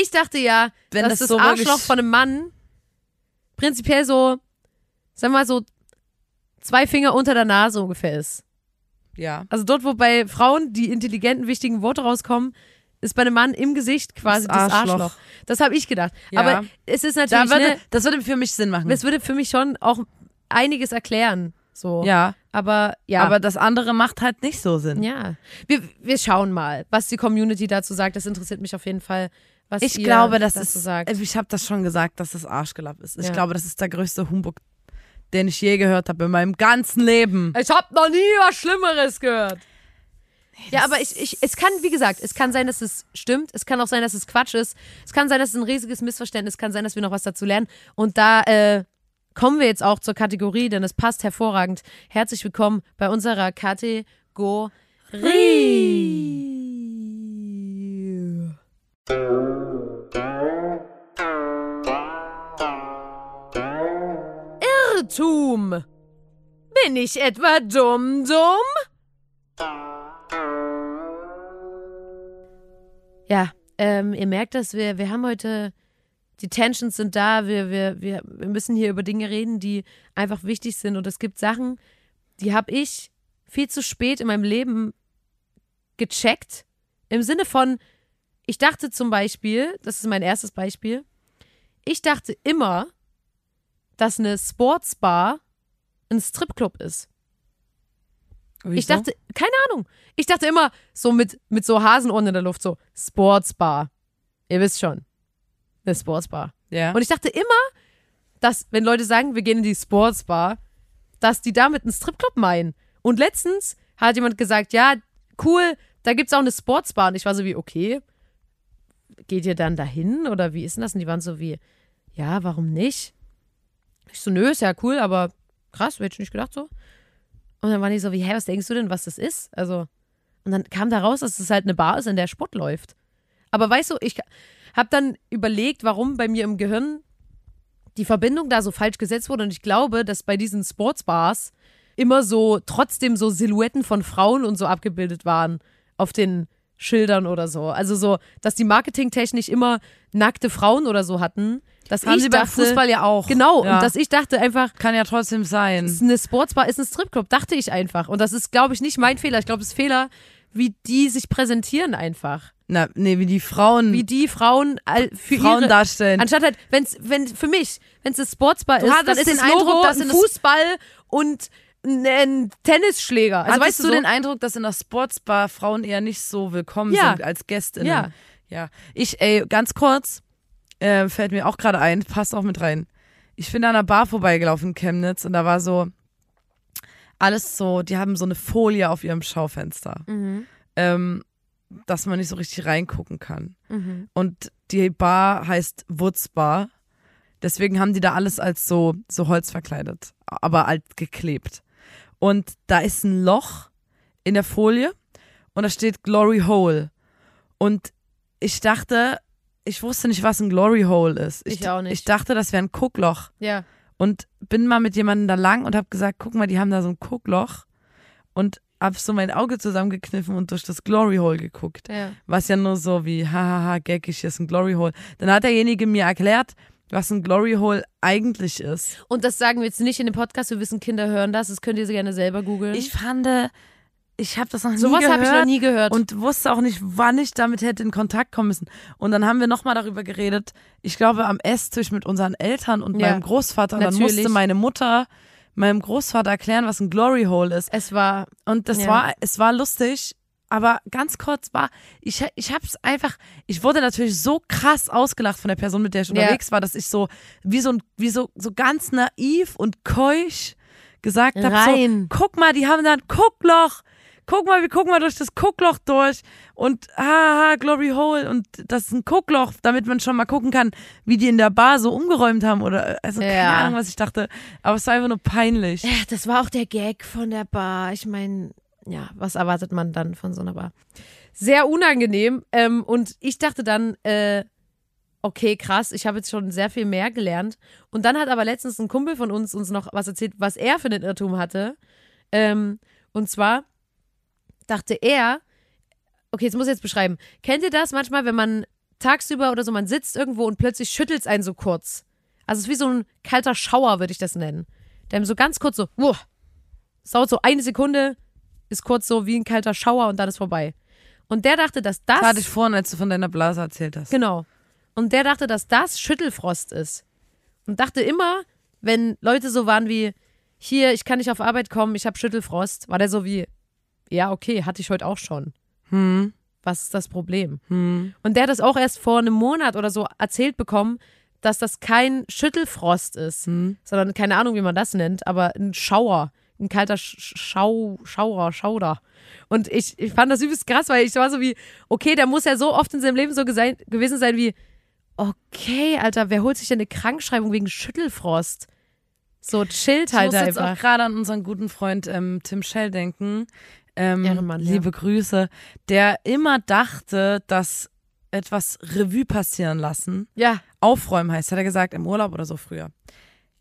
Ich dachte ja, Wenn dass das das, so Arschloch von einem Mann prinzipiell so, sagen wir mal so, zwei Finger unter der Nase ungefähr ist. ja Also dort, wo bei Frauen die intelligenten, wichtigen Worte rauskommen, ist bei einem Mann im Gesicht quasi Das das Arschloch. Arschloch. Das habe ich gedacht. Ja. Aber es ist da natürlich, würde, ne, das würde für mich Sinn machen. das würde für mich schon auch einiges erklären. So. ja, Aber ja. aber das andere macht halt nicht so Sinn. ja. Wir, wir schauen mal, was die Community dazu sagt. Das interessiert mich auf jeden Fall, was Ich ihr glaube, das dazu ist, sagt. ich habe das schon gesagt, dass das Arschgelapp ist. Ich Ja. glaube, das ist der größte Humbug, den ich je gehört habe in meinem ganzen Leben. Ich habe noch nie was Schlimmeres gehört. ja, aber ich, ich, es kann, wie gesagt, es kann sein, dass es stimmt. Es kann auch sein, dass es Quatsch ist. Es kann sein, dass es ein riesiges Missverständnis ist. Es kann sein, dass wir noch was dazu lernen. Und da äh, kommen wir jetzt auch zur Kategorie, denn es passt hervorragend. Herzlich willkommen bei unserer Kategorie. Irrtum. Bin ich etwa dumm, dumm? Ja, ähm, ihr merkt das, wir, wir haben heute, die Tensions sind da, wir, wir, wir, wir müssen hier über Dinge reden, die einfach wichtig sind. Und es gibt Sachen, die habe ich viel zu spät in meinem Leben gecheckt. Im Sinne von, ich dachte zum Beispiel, das ist mein erstes Beispiel, ich dachte immer, dass eine Sportsbar ein Stripclub ist. Ich dachte, keine Ahnung. Ich dachte immer so mit, mit so Hasenohren in der Luft, so Sportsbar. Ihr wisst schon. Eine Sportsbar. ja. Und ich dachte immer, dass, wenn Leute sagen, wir gehen in die Sportsbar, dass die damit einen Stripclub meinen. Und letztens hat jemand gesagt, ja, cool, da gibt's auch eine Sportsbar. Und ich war so wie, okay, geht ihr dann dahin? Oder wie ist denn das? Und die waren so wie, ja, warum nicht? Ich so, nö, ist ja cool, aber krass, hätte ich nicht gedacht so. Und dann waren die so wie, hä, was denkst du denn, was das ist? Also, und dann kam da raus, dass es halt eine Bar ist, in der Sport läuft. Aber weißt du, ich habe dann überlegt, warum bei mir im Gehirn die Verbindung da so falsch gesetzt wurde. Und ich glaube, dass bei diesen Sportsbars immer so trotzdem so Silhouetten von Frauen und so abgebildet waren auf den Schildern oder so. Also so, dass die marketingtechnisch immer nackte Frauen oder so hatten. Dass Haben sie beim dachte, Fußball ja auch. Genau, Ja. und dass ich dachte einfach, Kann ja trotzdem sein. eine Sportsbar ist ein Stripclub, dachte ich einfach. Und das ist, glaube ich, nicht mein Fehler. Ich glaube, es ist Fehler, wie die sich präsentieren einfach. Na, nee, wie die Frauen, Wie die Frauen für Frauen ihre, darstellen. Anstatt halt, wenn's, wenn, für mich, wenn es eine Sportsbar Du ist, dann ist den das Logo Eindruck, dass ein in das- Fußball und ein, Tennisschläger. Also Hattest weißt du, du so, den Eindruck, dass in der Sportsbar Frauen eher nicht so willkommen Ja. sind als Gästinnen? Ja. Ja. Ich, ey, ganz kurz, äh, fällt mir auch gerade ein, passt auch mit rein. Ich bin an einer Bar vorbeigelaufen in Chemnitz und da war so alles so, die haben so eine Folie auf ihrem Schaufenster, Mhm. ähm, dass man nicht so richtig reingucken kann. Mhm. Und die Bar heißt Woods Bar. Deswegen haben die da alles als so, so Holz verkleidet, aber alt geklebt. Und da ist ein Loch in der Folie und da steht Glory Hole. Und ich dachte, ich wusste nicht, was ein Glory Hole ist. Ich auch nicht. Ich dachte, das wäre ein Guckloch. Ja. Und bin mal mit jemandem da lang und habe gesagt, guck mal, die haben da so ein Guckloch. Und hab so mein Auge zusammengekniffen und durch das Glory Hole geguckt ja. was ja nur so wie, hahaha, geckig, hier ist ein Glory Hole. Dann hat derjenige mir erklärt, was ein Glory Hole eigentlich ist. Und das sagen wir jetzt nicht in dem Podcast, wir wissen, Kinder hören das. Das könnt ihr gerne selber googeln. Ich fand, ich habe das noch nie Sowas gehört habe ich noch nie gehört. und wusste auch nicht, wann ich damit hätte in Kontakt kommen müssen. Und dann haben wir nochmal darüber geredet, ich glaube am Esstisch mit unseren Eltern und Ja, meinem Großvater. Und dann musste meine Mutter meinem Großvater erklären, was ein Glory Hole ist. es war, Und das Ja. war, es war lustig, aber ganz kurz war, ich, ich hab's einfach, ich wurde natürlich so krass ausgelacht von der Person, mit der ich Ja. unterwegs war, dass ich so, wie so, ein- wie so, so ganz naiv und keusch gesagt habe, so, guck mal, die haben da ein Guckloch, guck mal, wir gucken mal durch das Guckloch durch und haha, Glory Hole und das ist ein Guckloch, damit man schon mal gucken kann, wie die in der Bar so umgeräumt haben oder also keine Ja. Ahnung, was ich dachte, aber es war einfach nur peinlich. Ja, das war auch der Gag von der Bar. Ich meine, ja, was erwartet man dann von so einer Bar? Sehr unangenehm. Ähm, und ich dachte dann, äh, okay, krass, ich habe jetzt schon sehr viel mehr gelernt. Und dann hat aber letztens ein Kumpel von uns uns noch was erzählt, was er für einen Irrtum hatte. Ähm, und zwar dachte er, okay, jetzt muss ich jetzt beschreiben. Kennt ihr das manchmal, wenn man tagsüber oder so, man sitzt irgendwo und plötzlich schüttelt es einen so kurz? Also es ist wie so ein kalter Schauer, würde ich das nennen. Der so ganz kurz so, wuh, es dauert so eine Sekunde, ist kurz so wie ein kalter Schauer und dann ist vorbei. Und der dachte, dass das. Das hatte ich vorhin, als du von deiner Blase erzählt hast. Genau. Und der dachte, dass das Schüttelfrost ist. Und dachte immer, wenn Leute so waren wie, hier, ich kann nicht auf Arbeit kommen, ich habe Schüttelfrost, war der so wie, ja, okay, hatte ich heute auch schon. Hm, Was ist das Problem? hm. Und der hat das auch erst vor einem Monat oder so erzählt bekommen, dass das kein Schüttelfrost ist, Hm. sondern keine Ahnung, wie man das nennt, aber ein Schauer, ein kalter Sch Schau, Schauer, Schauder. Und ich, ich fand das übelst krass, weil ich war so wie, okay, der muss ja so oft in seinem Leben so gesei- gewesen sein wie, okay, Alter, wer holt sich denn eine Krankschreibung wegen Schüttelfrost? So chillt Ich halt muss jetzt auch einfach. gerade an unseren guten Freund ähm, Tim Schell denken. Ähm, Ehrenmann, ja. liebe Grüße. Der immer dachte, dass etwas Revue passieren lassen. Ja, Aufräumen heißt, hat er gesagt, im Urlaub oder so früher.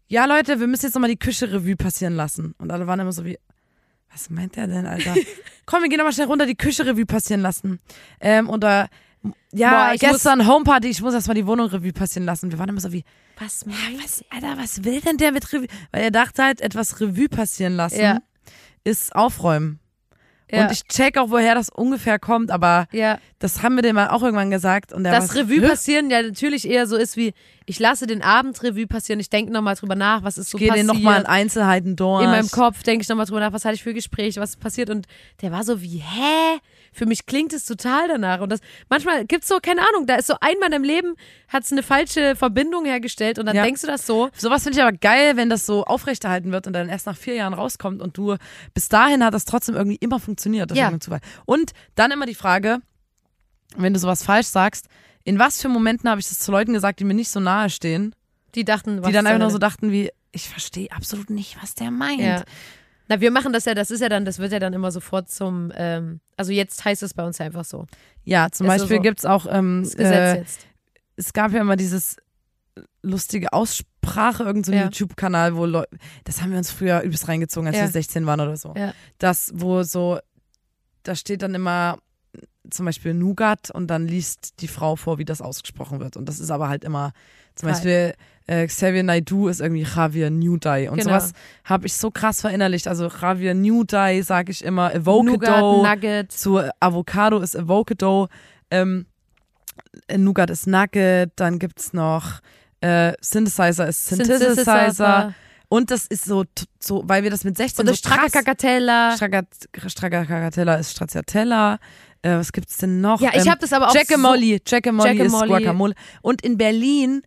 Ja, Leute, wir müssen jetzt nochmal die Küche Revue passieren lassen. Und alle waren immer so wie, was meint der denn, Alter? Komm, wir gehen nochmal schnell runter, die Küche Revue passieren lassen. Ähm, oder, ja, Boah, gestern Homeparty, ich muss erstmal die Wohnung Revue passieren lassen. Wir waren immer so wie, was was, Alter, was will denn der mit Revue? Weil er dachte halt, etwas Revue passieren lassen Ja. ist aufräumen. Ja. Und ich check auch, woher das ungefähr kommt, aber ja. das haben wir dem mal auch irgendwann gesagt. Und das Revue passieren ja natürlich eher so ist wie, ich lasse den Abend Revue passieren, ich denke nochmal drüber nach, was ist so Gehe den passiert. nochmal in Einzelheiten durch. in meinem Kopf denke ich nochmal drüber nach, was hatte ich für Gespräche, was ist passiert und der war so wie, hä? Für mich klingt es total danach und das, manchmal gibt's so, keine Ahnung, da ist so einmal im Leben, hat's eine falsche Verbindung hergestellt und dann Ja. denkst du das so. Sowas finde ich aber geil, wenn das so aufrechterhalten wird und dann erst nach vier Jahren rauskommt und du bis dahin hat das trotzdem irgendwie immer funktioniert. Das Ja. ist Zufall. Und dann immer die Frage, wenn du sowas falsch sagst, in was für Momenten habe ich das zu Leuten gesagt, die mir nicht so nahe stehen, Die dachten, was die dann einfach nur so dachten wie, ich verstehe absolut nicht, was der meint. Ja. Na, wir machen das ja, das ist ja dann, das wird ja dann immer sofort zum, ähm, also jetzt heißt es bei uns ja einfach so. Ja, zum so Beispiel so. gibt's auch, ähm, äh, es gab ja immer dieses lustige Aussprache, irgendein so Ja. YouTube-Kanal, wo Leute, das haben wir uns früher übelst reingezogen, als Ja. wir 16 waren oder so. Ja. Das, wo so, da steht dann immer zum Beispiel Nougat und dann liest die Frau vor, wie das ausgesprochen wird. Und das ist aber halt immer, zum Geil. Beispiel äh, Xavier Naidoo ist irgendwie Javier Newdye und Genau. sowas habe ich so krass verinnerlicht. Also Javier Newdye sage ich immer, Nougat, Avocado, Nugget. zu Avocado ist Avocado, ähm, Nougat ist Nugget, dann gibt's noch äh, Synthesizer ist Synthesizer. Synthesizer. Und das ist so, so, weil wir das mit 16 Oder so krass... Stracciatella. Stracciatella ist Stracciatella. Äh, was gibt's denn noch? Ja, ich habe das aber auch Jack so, Molly. Jack Molly ist. Guacamole. Und in Berlin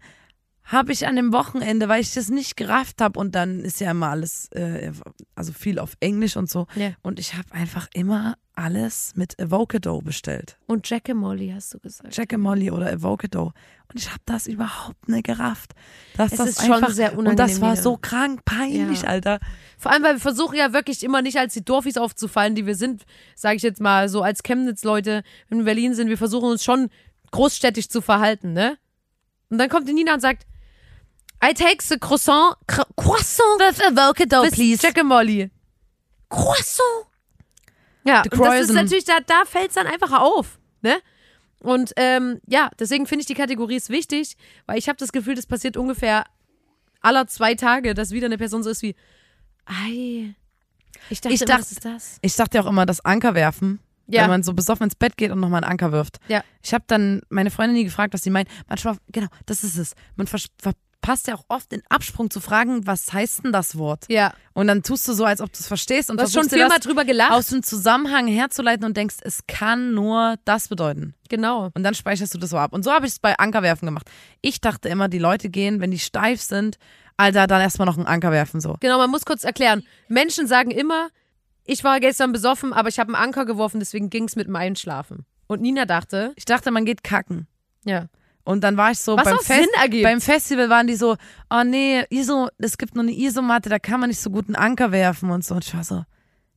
habe ich an dem Wochenende, weil ich das nicht gerafft habe und dann ist ja immer alles, äh, also viel auf Englisch und so. Ja. Und ich habe einfach immer alles mit Avocado bestellt. Und Jack Molly hast du gesagt. Jack Molly oder Avocado. Und ich habe das überhaupt nicht gerafft. Dass Es das ist schon einfach, sehr Und das unangenehm war wieder. so krank peinlich, Ja. Alter. Vor allem, weil wir versuchen ja wirklich immer nicht als die Dorfis aufzufallen, die wir sind, sage ich jetzt mal, so als Chemnitz-Leute, wenn wir in Berlin sind, wir versuchen uns schon großstädtisch zu verhalten, ne? Und dann kommt die Nina und sagt, I take the croissant, cr croissant With Avocado, with and Molly. Croissant. Ja, The und das ist natürlich, da, da fällt es dann einfach auf, ne? Und ähm, ja, deswegen finde ich die Kategorie ist wichtig, weil ich habe das Gefühl, das passiert ungefähr aller zwei Tage, dass wieder eine Person so ist wie, ei, ich dachte, Ich immer, dachte- was ist das? Ich dachte ja auch immer, das Anker werfen. Ja. Wenn man so besoffen ins Bett geht und nochmal einen Anker wirft. Ja. Ich habe dann meine Freundin nie gefragt, was sie meint. Manchmal, genau, das ist es. Man vers- verpasst ja auch oft den Absprung zu fragen, was heißt denn das Wort? Ja, Und dann tust du so, als ob du es verstehst und du hast schon viermal das drüber gelacht. aus dem Zusammenhang herzuleiten und denkst, es kann nur das bedeuten. genau. Und dann speicherst du das so ab. Und so habe ich es bei Ankerwerfen gemacht. Ich dachte immer, die Leute gehen, wenn die steif sind, Alter, dann erstmal noch einen Anker werfen so. Genau, man muss kurz erklären. Menschen sagen immer, ich war gestern besoffen, aber ich habe einen Anker geworfen, deswegen ging es mit dem Einschlafen. Und Nina dachte, Ich dachte, man geht kacken. ja. Und dann war ich so Was beim, auch Sinn ergibt. beim Festival waren die so, oh nee, ISO, es gibt nur eine Isomatte, da kann man nicht so gut einen Anker werfen und so. Und ich war so,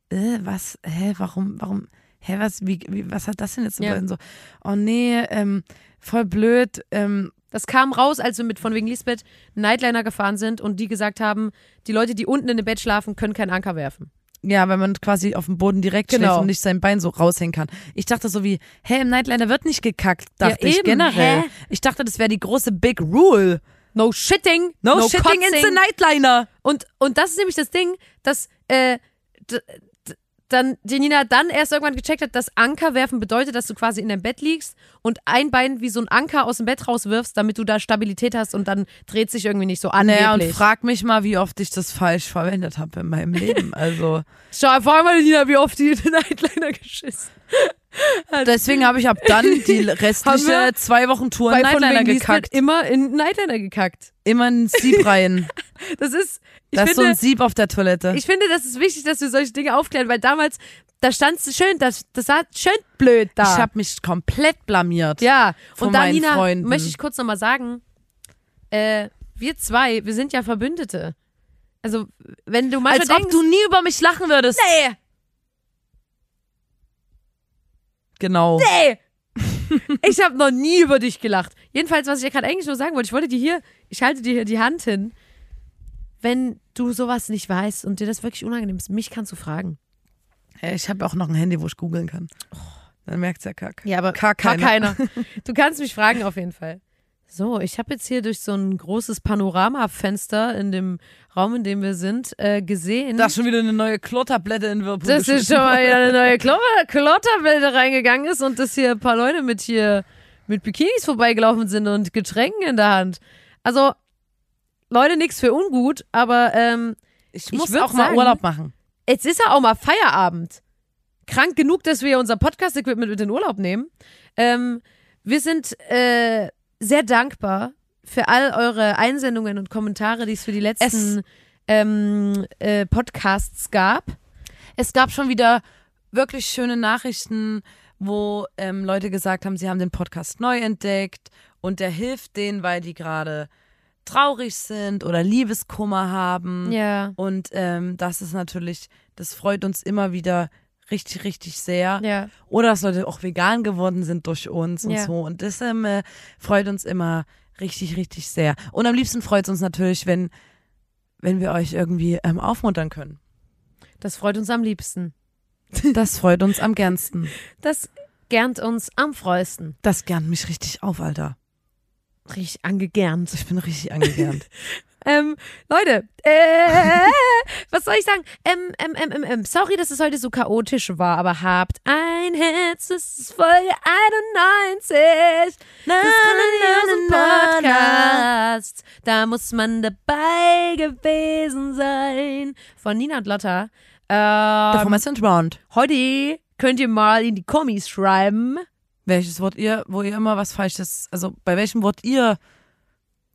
äh, was, hä, warum, warum, hä, was, wie, wie was hat das denn jetzt zu Ja. bedeuten? So, oh nee, ähm, voll blöd, ähm, Das kam raus, als wir mit von wegen Lisbeth Nightliner gefahren sind und die gesagt haben, die Leute, die unten in dem Bett schlafen, können keinen Anker werfen. Ja, weil man quasi auf dem Boden direkt Genau. schläft und nicht sein Bein so raushängen kann. Ich dachte so wie, hä, im Nightliner wird nicht gekackt, dachte Ja, ich eben, generell. hä? Ich dachte, das wäre die große Big Rule. No shitting, No, no, shitting in kotzing. the Nightliner. Und, und das ist nämlich das Ding, dass äh, dann die Nina dann erst irgendwann gecheckt hat, dass Anker werfen bedeutet, dass du quasi in deinem Bett liegst und ein Bein wie so ein Anker aus dem Bett rauswirfst, damit du da Stabilität hast und dann dreht sich irgendwie nicht so an. Naja, und frag mich mal, wie oft ich das falsch verwendet habe in meinem Leben. Also Schau, frag mal Nina, wie oft die den Nightliner geschissen. Deswegen habe ich ab dann die restliche zwei Wochen Tour in Nightliner gekackt. immer in Nightliner gekackt. Immer ein Sieb rein. Das ist, ich Da ist so ein Sieb auf der Toilette. ich finde, das ist wichtig, dass wir solche Dinge aufklären, weil damals, da stand es schön, das, das sah schön blöd da. Ich habe mich komplett blamiert. Ja, und da, Nina, Freunden. möchte ich kurz nochmal sagen, äh, wir zwei, wir sind ja Verbündete. Also, wenn du manchmal Als ob denkst, du nie über mich lachen würdest. nee, Genau. nee, ich habe noch nie über dich gelacht. Jedenfalls, was ich ja gerade eigentlich nur sagen wollte, ich wollte dir hier, ich halte dir hier die Hand hin. Wenn du sowas nicht weißt und dir das wirklich unangenehm ist, mich kannst du fragen. Ich habe auch noch ein Handy, wo ich googeln kann. Dann merkt's ja kack. Ja, aber gar keiner. keiner. Du kannst mich fragen auf jeden Fall. So, ich habe jetzt hier durch so ein großes Panoramafenster in dem Raum, in dem wir sind, äh, gesehen. Da ist schon wieder eine neue Klotablette in Whirlpool. dass hier schon mal wieder eine neue Klo- Klotterwelle reingegangen ist und dass hier ein paar Leute mit hier mit Bikinis vorbeigelaufen sind und Getränken in der Hand. Also, Leute, nichts für ungut, aber ähm, Ich ich muss würd auch mal sagen- Urlaub machen. jetzt ist ja auch mal Feierabend. Krank genug, dass wir unser Podcast-Equipment mit in den Urlaub nehmen. Ähm, wir sind äh, sehr dankbar für all eure Einsendungen und Kommentare, die es für die letzten ähm, äh, Podcasts gab. Es gab schon wieder wirklich schöne Nachrichten, wo ähm, Leute gesagt haben, sie haben den Podcast neu entdeckt und der hilft denen, weil die gerade traurig sind oder Liebeskummer haben. Ja. Und ähm, das ist natürlich, das freut uns immer wieder richtig, richtig sehr. Ja. Oder dass Leute auch vegan geworden sind durch uns und Ja. so. Und das ähm, äh, freut uns immer richtig, richtig sehr. Und am liebsten freut es uns natürlich, wenn, wenn wir euch irgendwie ähm, aufmuntern können. Das freut uns am liebsten. Das freut uns am gernsten. Das gernt uns am freusten. Das gernt mich richtig auf, Alter. Richtig angegernt. Ich bin richtig angegernt. Ähm, Leute, äh, was soll ich sagen? Ähm, ähm, ähm, ähm, ähm, sorry, dass es heute so chaotisch war, aber habt ein Herz, das ist Folge 91 des grandiosen Podcasts. Da muss man dabei gewesen sein. Von Nina und Lotta. Der Ähm, Formation Round. heute könnt ihr mal in die Kommis schreiben. Welches Wort ihr, wo ihr immer was Falsches, also bei welchem Wort ihr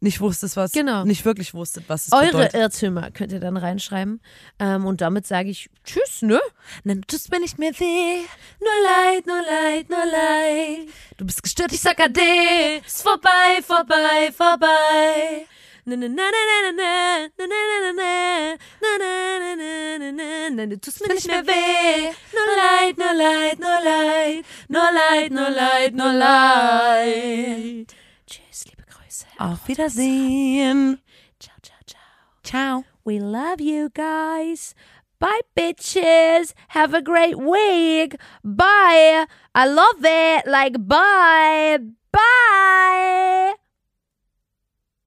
nicht wusstest, was genau. nicht wirklich wusstet, was es Eure bedeutet. Irrtümer könnt ihr dann reinschreiben. Ähm, und damit sage ich Tschüss, ne? Nein, du tust mir nicht mehr weh. Nur Leid, nur Leid, nur Leid. Du bist gestört, ich sag Ade. Ist vorbei, vorbei, vorbei. Nein, du tust mir nicht mehr weh. Nur Leid, nur Leid, nur Leid. Nur Leid, nur Leid, nur Leid. Tschüss, liebe Grüße. Auf Wiedersehen. Ciao, ciao, ciao. Ciao. We love you guys. Bye, bitches. Have a great week. Bye. I love it. Like, bye. Bye.